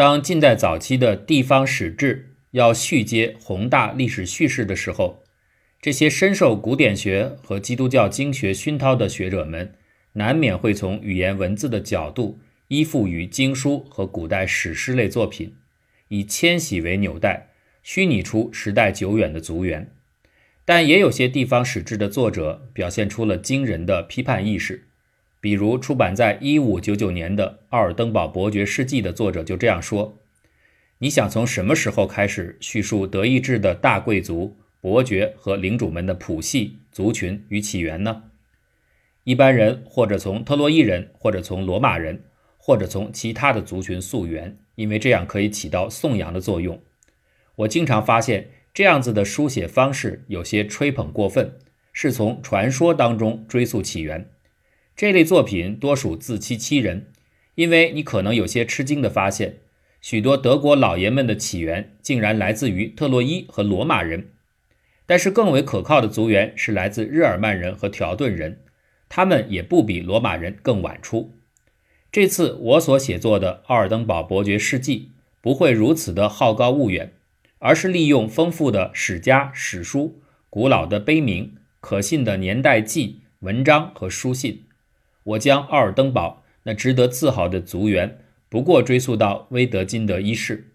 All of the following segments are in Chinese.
当近代早期的地方史志要续接宏大历史叙事的时候，这些深受古典学和基督教经学熏陶的学者们，难免会从语言文字的角度依附于经书和古代史诗类作品，以迁徙为纽带，虚拟出时代久远的族源。但也有些地方史志的作者表现出了惊人的批判意识。比如出版在一五九九年的《奥尔登堡伯爵事迹》的作者就这样说：“你想从什么时候开始叙述德意志的大贵族、伯爵和领主们的谱系、族群与起源呢？一般人或者从特洛伊人，或者从罗马人，或者从其他的族群溯源，因为这样可以起到颂扬的作用。我经常发现这样子的书写方式有些吹捧过分，是从传说当中追溯起源。”这类作品多属自欺欺人，因为你可能有些吃惊地发现，许多德国老爷们的起源竟然来自于特洛伊和罗马人，但是更为可靠的族源是来自日耳曼人和条顿人，他们也不比罗马人更晚出。这次我所写作的《奥尔登堡伯爵事迹》不会如此的好高骛远，而是利用丰富的史家史书、古老的碑铭、可信的年代记、文章和书信。我将奥尔登堡那值得自豪的族源，不过追溯到威德金德一世。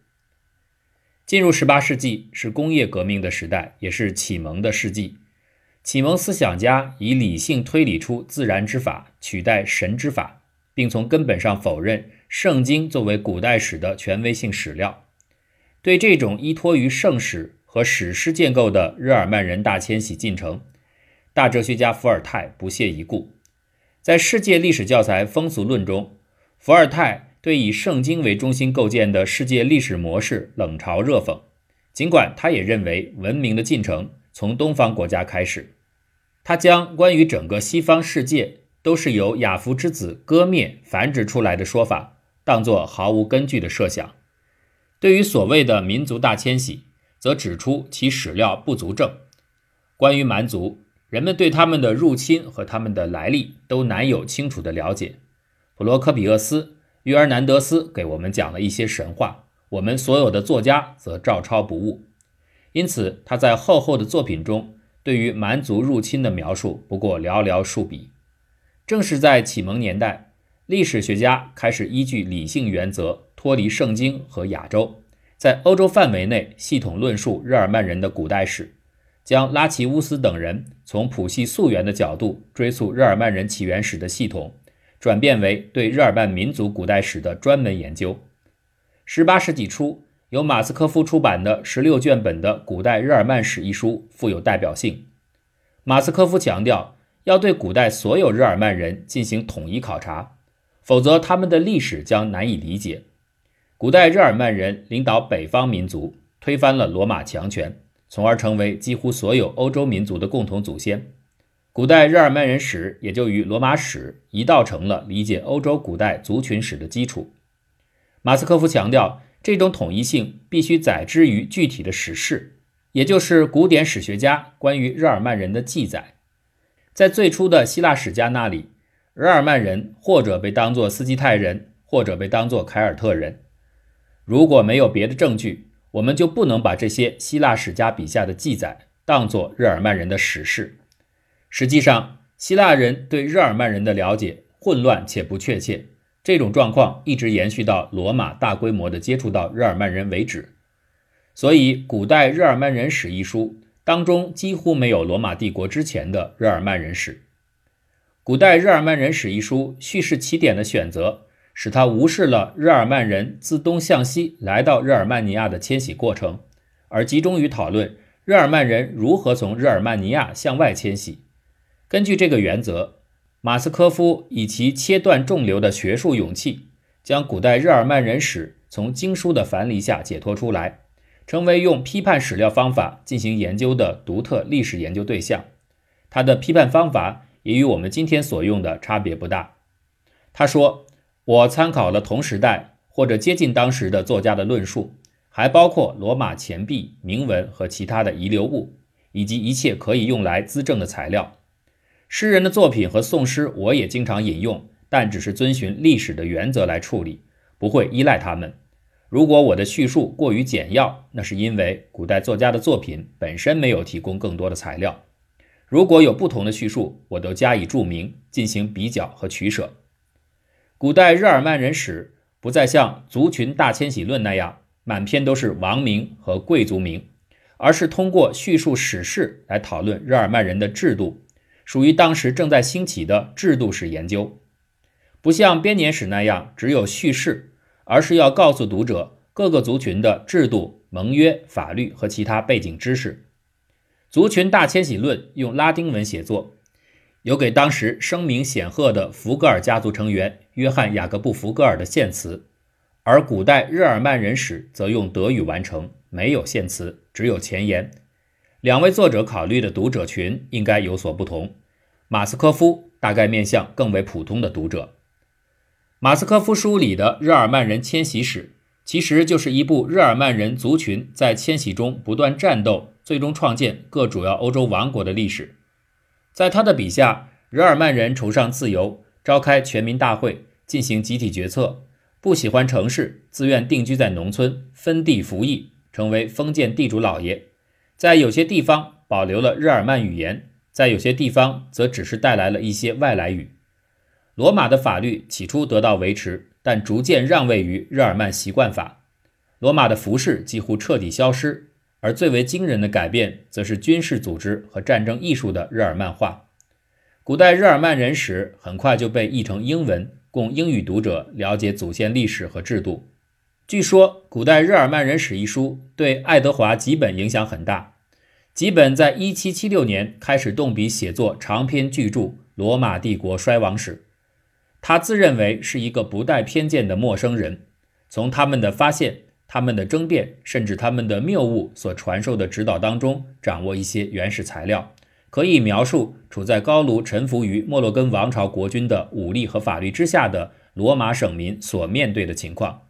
进入十八世纪是工业革命的时代，也是启蒙的世纪。启蒙思想家以理性推理出自然之法，取代神之法，并从根本上否认圣经作为古代史的权威性史料。对这种依托于圣史和史诗建构的日耳曼人大迁徙进程，大哲学家伏尔泰不屑一顾。在世界历史教材风俗论中，伏尔泰对以圣经为中心构建的世界历史模式冷嘲热讽。尽管他也认为文明的进程从东方国家开始，他将关于整个西方世界都是由亚夫之子割灭繁殖出来的说法当作毫无根据的设想。对于所谓的民族大迁徙，则指出其史料不足证。关于蛮族。人们对他们的入侵和他们的来历都难有清楚的了解。普罗科比厄斯、约尔南德斯给我们讲了一些神话，我们所有的作家则照抄不误。因此，他在厚厚的作品中对于蛮族入侵的描述不过寥寥数笔。正是在启蒙年代，历史学家开始依据理性原则脱离圣经和亚洲，在欧洲范围内系统论述日耳曼人的古代史。将拉齐乌斯等人从谱系溯源的角度追溯日耳曼人起源史的系统，转变为对日耳曼民族古代史的专门研究。十八世纪初，由马斯科夫出版的十六卷本的《古代日耳曼史》一书富有代表性。马斯科夫强调要对古代所有日耳曼人进行统一考察，否则他们的历史将难以理解。古代日耳曼人领导北方民族，推翻了罗马强权。从而成为几乎所有欧洲民族的共同祖先。古代日耳曼人史也就与罗马史一道成了理解欧洲古代族群史的基础。马斯科夫强调，这种统一性必须载之于具体的史事，也就是古典史学家关于日耳曼人的记载。在最初的希腊史家那里，日耳曼人或者被当作斯基泰人，或者被当作凯尔特人。如果没有别的证据，我们就不能把这些希腊史家笔下的记载当作日耳曼人的史事。实际上，希腊人对日耳曼人的了解混乱且不确切，这种状况一直延续到罗马大规模的接触到日耳曼人为止。所以，《古代日耳曼人史》一书当中几乎没有罗马帝国之前的日耳曼人史。《古代日耳曼人史》一书叙事起点的选择。使他无视了日耳曼人自东向西来到日耳曼尼亚的迁徙过程，而集中于讨论日耳曼人如何从日耳曼尼亚向外迁徙。根据这个原则，马斯科夫以其切断众流的学术勇气，将古代日耳曼人史从经书的樊篱下解脱出来，成为用批判史料方法进行研究的独特历史研究对象。他的批判方法也与我们今天所用的差别不大。他说。我参考了同时代或者接近当时的作家的论述，还包括罗马钱币、铭文和其他的遗留物，以及一切可以用来资证的材料。诗人的作品和宋诗我也经常引用，但只是遵循历史的原则来处理，不会依赖他们。如果我的叙述过于简要，那是因为古代作家的作品本身没有提供更多的材料。如果有不同的叙述，我都加以注明，进行比较和取舍。古代日耳曼人史不再像《族群大迁徙论》那样满篇都是王名和贵族名，而是通过叙述史事来讨论日耳曼人的制度，属于当时正在兴起的制度史研究。不像编年史那样只有叙事，而是要告诉读者各个族群的制度、盟约、法律和其他背景知识。《族群大迁徙论》用拉丁文写作，有给当时声名显赫的福格尔家族成员约翰·雅各布·福格尔的献词，而古代日耳曼人史则用德语完成，没有献词，只有前言。两位作者考虑的读者群应该有所不同。马斯科夫大概面向更为普通的读者。马斯科夫书里的日耳曼人迁徙史，其实就是一部日耳曼人族群在迁徙中不断战斗。最终创建各主要欧洲王国的历史，在他的笔下，日耳曼人崇尚自由，召开全民大会进行集体决策，不喜欢城市，自愿定居在农村，分地服役，成为封建地主老爷。在有些地方保留了日耳曼语言，在有些地方则只是带来了一些外来语。罗马的法律起初得到维持，但逐渐让位于日耳曼习惯法。罗马的服饰几乎彻底消失。而最为惊人的改变，则是军事组织和战争艺术的日耳曼化。古代日耳曼人史很快就被译成英文，供英语读者了解祖先历史和制度。据说，《古代日耳曼人史》一书对爱德华·吉本影响很大。吉本在1776年开始动笔写作长篇巨著《罗马帝国衰亡史》，他自认为是一个不带偏见的陌生人，从他们的发现。他们的争辩，甚至他们的谬误所传授的指导当中，掌握一些原始材料，可以描述处在高卢臣服于莫洛根王朝国君的武力和法律之下的罗马省民所面对的情况。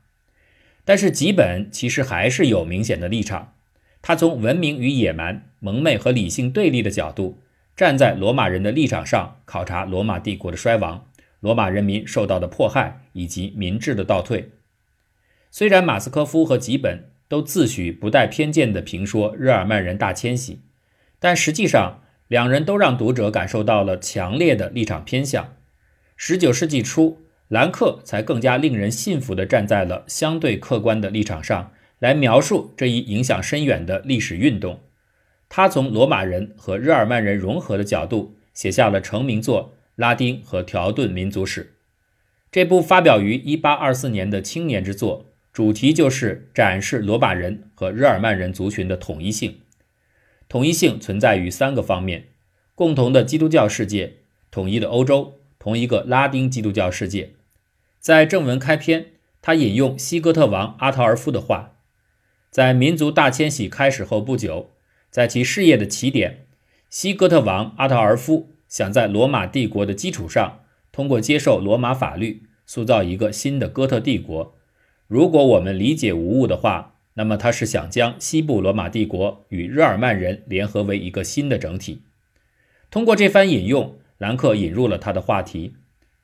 但是吉本其实还是有明显的立场，他从文明与野蛮、蒙昧和理性对立的角度，站在罗马人的立场上考察罗马帝国的衰亡、罗马人民受到的迫害以及民智的倒退。虽然马斯科夫和吉本都自诩不带偏见地评说日耳曼人大迁徙，但实际上两人都让读者感受到了强烈的立场偏向。十九世纪初，兰克才更加令人信服地站在了相对客观的立场上来描述这一影响深远的历史运动。他从罗马人和日耳曼人融合的角度写下了成名作《拉丁和条顿民族史》。这部发表于1824年的青年之作。主题就是展示罗马人和日耳曼人族群的统一性。统一性存在于三个方面：共同的基督教世界、统一的欧洲、同一个拉丁基督教世界。在正文开篇，他引用西哥特王阿陶尔夫的话：“在民族大迁徙开始后不久，在其事业的起点，西哥特王阿陶尔夫想在罗马帝国的基础上，通过接受罗马法律，塑造一个新的哥特帝国。”如果我们理解无误的话，那么他是想将西部罗马帝国与日耳曼人联合为一个新的整体。通过这番引用，兰克引入了他的话题：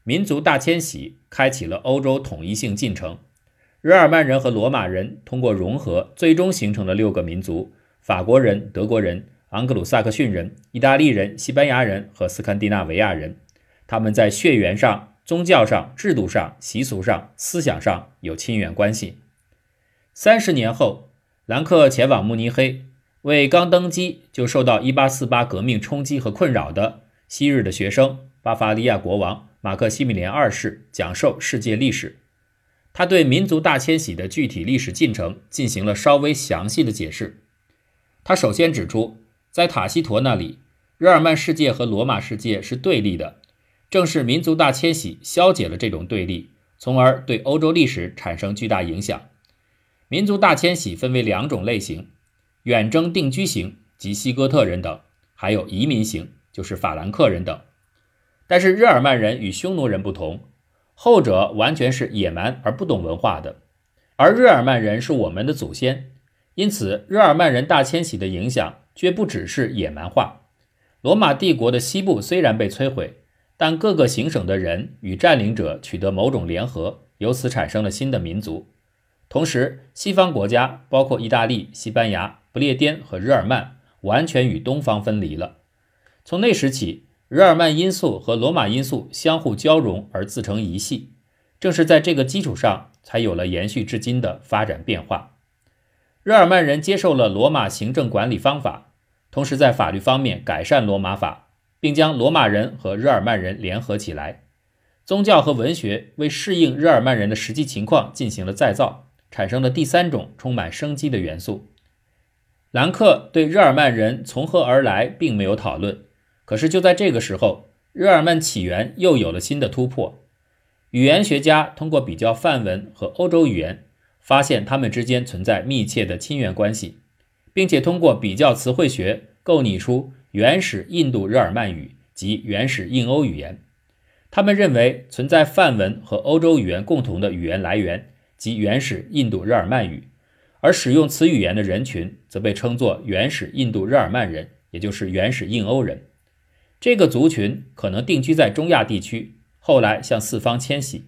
民族大迁徙开启了欧洲统一性进程。日耳曼人和罗马人通过融合，最终形成了六个民族：法国人、德国人、昂格鲁萨克逊人、意大利人、西班牙人和斯堪的纳维亚人。他们在血缘上。宗教上、制度上、习俗上、思想上有亲缘关系。三十年后，兰克前往慕尼黑，为刚登基就受到1848革命冲击和困扰的昔日的学生巴伐利亚国王马克西米连二世讲授世界历史。他对民族大迁徙的具体历史进程进行了稍微详细的解释。他首先指出，在塔西佗那里，日耳曼世界和罗马世界是对立的。正是民族大迁徙消解了这种对立，从而对欧洲历史产生巨大影响。民族大迁徙分为两种类型：远征定居型及西哥特人等，还有移民型，就是法兰克人等。但是日耳曼人与匈奴人不同，后者完全是野蛮而不懂文化的，而日耳曼人是我们的祖先，因此日耳曼人大迁徙的影响绝不只是野蛮化。罗马帝国的西部虽然被摧毁。但各个行省的人与占领者取得某种联合，由此产生了新的民族。同时，西方国家包括意大利、西班牙、不列颠和日耳曼完全与东方分离了。从那时起，日耳曼因素和罗马因素相互交融而自成一系。正是在这个基础上，才有了延续至今的发展变化。日耳曼人接受了罗马行政管理方法，同时在法律方面改善罗马法，并将罗马人和日耳曼人联合起来。宗教和文学为适应日耳曼人的实际情况进行了再造。产生了第三种充满生机的元素。兰克对日耳曼人从何而来并没有讨论，可是就在这个时候，日耳曼起源又有了新的突破。语言学家通过比较梵文和欧洲语言，发现它们之间存在密切的亲缘关系，并且通过比较词汇学构拟出原始印度日耳曼语及原始印欧语言。他们认为存在梵文和欧洲语言共同的语言来源。及原始印度日耳曼语，而使用此语言的人群则被称作原始印度日耳曼人，也就是原始印欧人。这个族群可能定居在中亚地区，后来向四方迁徙。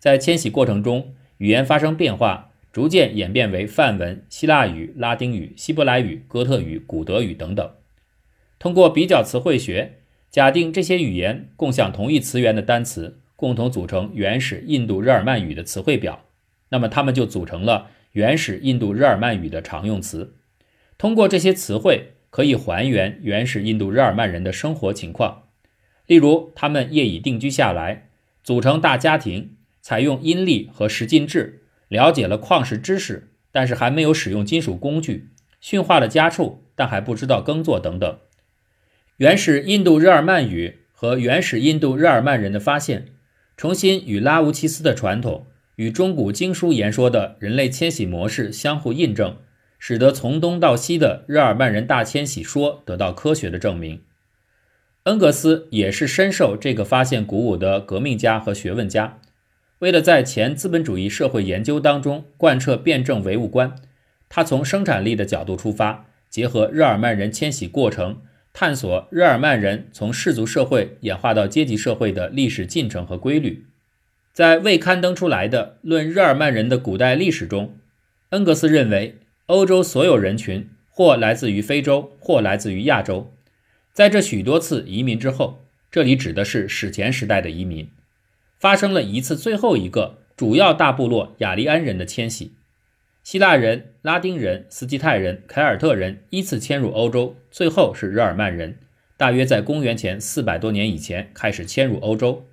在迁徙过程中，语言发生变化，逐渐演变为梵文、希腊语、拉丁语、希伯来语、哥特语、古德语等等。通过比较词汇学，假定这些语言共享同一词源的单词，共同组成原始印度日耳曼语的词汇表。那么，它们就组成了原始印度日耳曼语的常用词。通过这些词汇，可以还原原始印度日耳曼人的生活情况。例如，他们业已定居下来，组成大家庭，采用阴历和十进制，了解了矿石知识，但是还没有使用金属工具，驯化了家畜，但还不知道耕作等等。原始印度日耳曼语和原始印度日耳曼人的发现，重新与拉乌齐斯的传统。与中古经书言说的人类迁徙模式相互印证，使得从东到西的日耳曼人大迁徙说得到科学的证明。恩格斯也是深受这个发现鼓舞的革命家和学问家。为了在前资本主义社会研究当中贯彻辩证唯物观，他从生产力的角度出发，结合日耳曼人迁徙过程，探索日耳曼人从氏族社会演化到阶级社会的历史进程和规律。在未刊登出来的《论日耳曼人的古代历史》中，恩格斯认为，欧洲所有人群或来自于非洲，或来自于亚洲。在这许多次移民之后，这里指的是史前时代的移民，发生了一次最后一个主要大部落雅利安人的迁徙。希腊人、拉丁人、斯基泰人、凯尔特人依次迁入欧洲，最后是日耳曼人，大约在公元前四百多年以前开始迁入欧洲。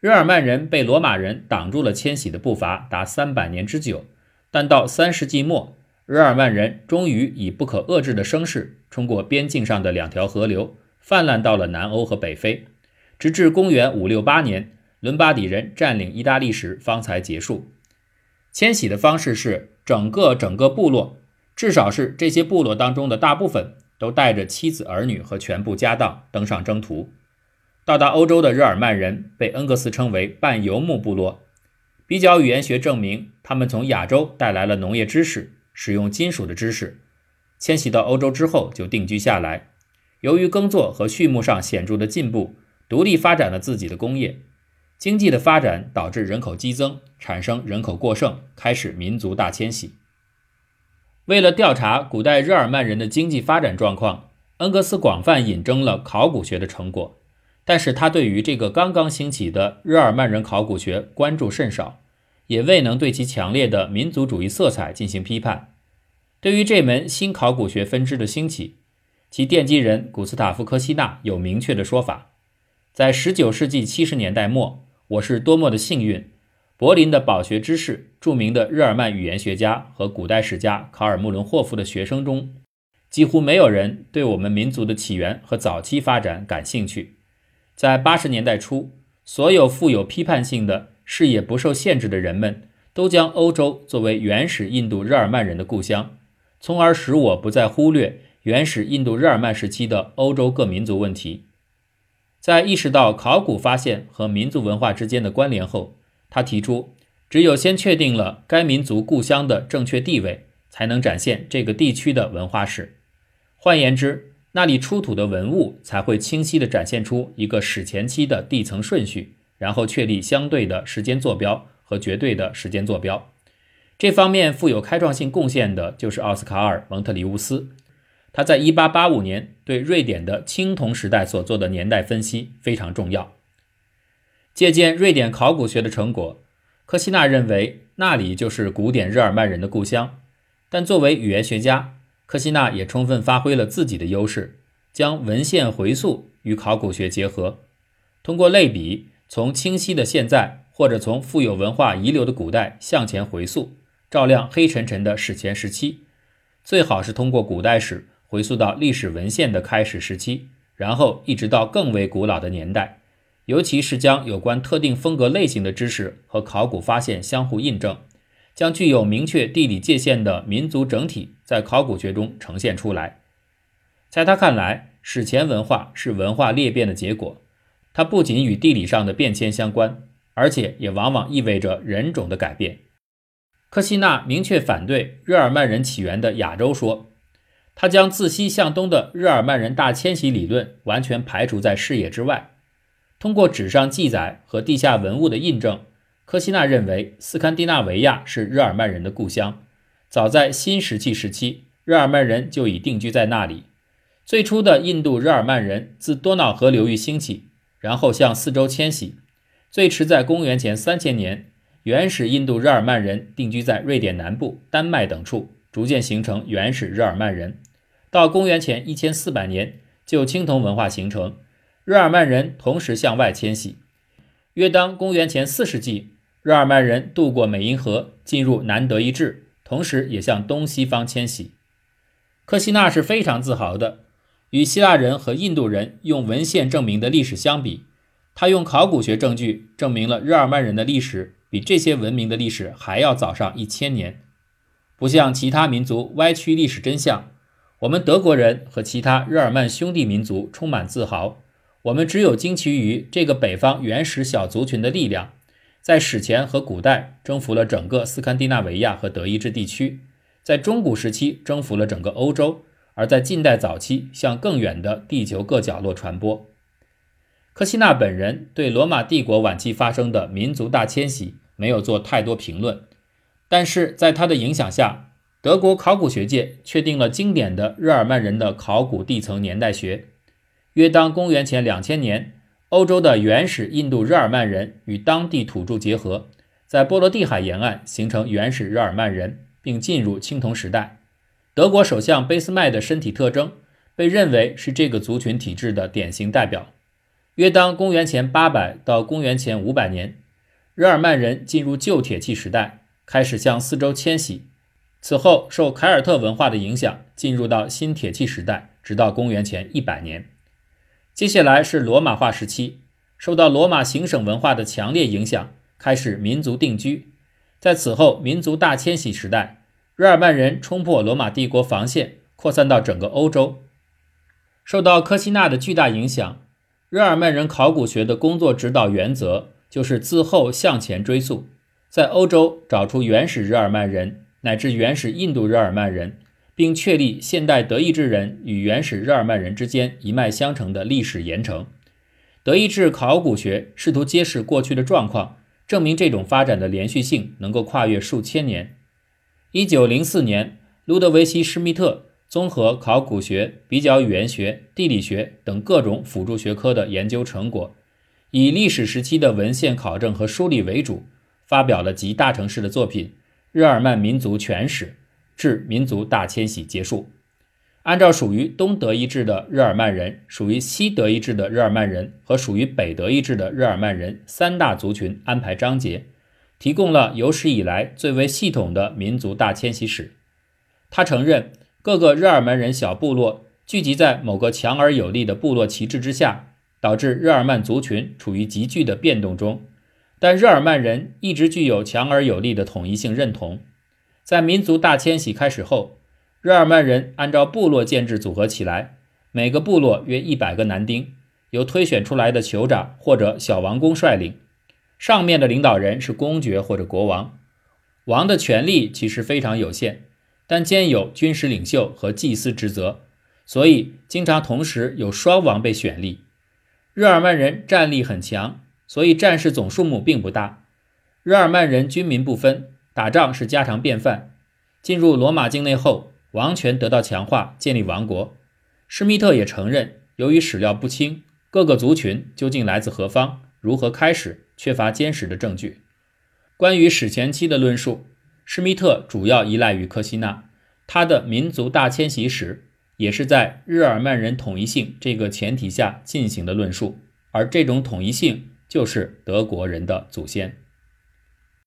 日耳曼人被罗马人挡住了迁徙的步伐，达三百年之久。但到三世纪末，日耳曼人终于以不可遏制的声势，冲过边境上的两条河流，泛滥到了南欧和北非，直至公元五六八年，伦巴底人占领意大利时方才结束。迁徙的方式是整个整个部落，至少是这些部落当中的大部分，都带着妻子儿女和全部家当登上征途。到达欧洲的日耳曼人被恩格斯称为半游牧部落。比较语言学证明，他们从亚洲带来了农业知识、使用金属的知识。迁徙到欧洲之后就定居下来。由于耕作和畜牧上显著的进步，独立发展了自己的工业。经济的发展导致人口激增，产生人口过剩，开始民族大迁徙。为了调查古代日耳曼人的经济发展状况，恩格斯广泛引征了考古学的成果。但是他对于这个刚刚兴起的日耳曼人考古学关注甚少，也未能对其强烈的民族主义色彩进行批判。对于这门新考古学分支的兴起，其奠基人古斯塔夫·科西纳有明确的说法：在19世纪70年代末，我是多么的幸运！柏林的饱学之士、著名的日耳曼语言学家和古代史家卡尔·穆伦霍夫的学生中，几乎没有人对我们民族的起源和早期发展感兴趣。在八十年代初，所有富有批判性的、视野不受限制的人们，都将欧洲作为原始印度日耳曼人的故乡，从而使我不再忽略原始印度日耳曼时期的欧洲各民族问题。在意识到考古发现和民族文化之间的关联后，他提出，只有先确定了该民族故乡的正确地位，才能展现这个地区的文化史。换言之，那里出土的文物才会清晰地展现出一个史前期的地层顺序，然后确立相对的时间坐标和绝对的时间坐标。这方面富有开创性贡献的就是奥斯卡尔·蒙特里乌斯。他在1885年对瑞典的青铜时代所做的年代分析非常重要。借鉴瑞典考古学的成果，科西纳认为那里就是古典日耳曼人的故乡。但作为语言学家，科西纳也充分发挥了自己的优势，将文献回溯与考古学结合，通过类比，从清晰的现在或者从富有文化遗留的古代向前回溯，照亮黑沉沉的史前时期。最好是通过古代史。回溯到历史文献的开始时期，然后一直到更为古老的年代，尤其是将有关特定风格类型的知识和考古发现相互印证，将具有明确地理界限的民族整体在考古学中呈现出来。在他看来，史前文化是文化裂变的结果，它不仅与地理上的变迁相关，而且也往往意味着人种的改变。科西纳明确反对日耳曼人起源的亚洲说。他将自西向东的日耳曼人大迁徙理论完全排除在视野之外。通过纸上记载和地下文物的印证，科西纳认为斯堪的纳维亚是日耳曼人的故乡。早在新石器时期，日耳曼人就已定居在那里。最初的印度日耳曼人自多瑙河流域兴起，然后向四周迁徙。最迟在公元前三千年，原始印度日耳曼人定居在瑞典南部、丹麦等处，逐渐形成原始日耳曼人。到公元前一千四百年，就青铜文化形成，日耳曼人同时向外迁徙。约当公元前四世纪，日耳曼人渡过美因河，进入南德意志，同时也向东西方迁徙。科西纳是非常自豪的，与希腊人和印度人用文献证明的历史相比，他用考古学证据证明了日耳曼人的历史比这些文明的历史还要早上一千年。不像其他民族歪曲历史真相。我们德国人和其他日耳曼兄弟民族充满自豪。我们只有惊奇于这个北方原始小族群的力量，在史前和古代征服了整个斯堪的纳维亚和德意志地区，在中古时期征服了整个欧洲，而在近代早期向更远的地球各角落传播。科西纳本人对罗马帝国晚期发生的民族大迁徙没有做太多评论，但是在他的影响下。德国考古学界确定了经典的日耳曼人的考古地层年代学。约当公元前两千年，欧洲的原始印度日耳曼人与当地土著结合，在波罗的海沿岸形成原始日耳曼人，并进入青铜时代。德国首相俾斯麦的身体特征被认为是这个族群体质的典型代表。约当公元前八百到公元前五百年，日耳曼人进入旧铁器时代，开始向四周迁徙。此后，受凯尔特文化的影响，进入到新铁器时代，直到公元前一百年。接下来是罗马化时期，受到罗马行省文化的强烈影响，开始民族定居。在此后民族大迁徙时代，日耳曼人冲破罗马帝国防线，扩散到整个欧洲。受到科西纳的巨大影响，日耳曼人考古学的工作指导原则就是自后向前追溯，在欧洲找出原始日耳曼人。乃至原始印度日耳曼人，并确立现代德意志人与原始日耳曼人之间一脉相承的历史沿承。德意志考古学试图揭示过去的状况，证明这种发展的连续性能够跨越数千年。一九零四年，路德维希·施密特综合考古学、比较语言学、地理学等各种辅助学科的研究成果，以历史时期的文献考证和梳理为主，发表了集大成式的作品。日耳曼民族全史至民族大迁徙结束，按照属于东德意志的日耳曼人、属于西德意志的日耳曼人和属于北德意志的日耳曼人三大族群安排章节，提供了有史以来最为系统的民族大迁徙史。他承认各个日耳曼人小部落聚集在某个强而有力的部落旗帜之下，导致日耳曼族群处于急剧的变动中。但日耳曼人一直具有强而有力的统一性认同。在民族大迁徙开始后，日耳曼人按照部落建制组合起来，每个部落约一百个男丁，由推选出来的酋长或者小王公率领。上面的领导人是公爵或者国王。王的权力其实非常有限，但兼有军事领袖和祭司职责，所以经常同时有双王被选立。日耳曼人战力很强。所以战士总数目并不大，日耳曼人军民不分，打仗是家常便饭。进入罗马境内后，王权得到强化，建立王国。施密特也承认，由于史料不清，各个族群究竟来自何方，如何开始，缺乏坚实的证据。关于史前期的论述，施密特主要依赖于科西纳，他的民族大迁徙史也是在日耳曼人统一性这个前提下进行的论述，而这种统一性就是德国人的祖先。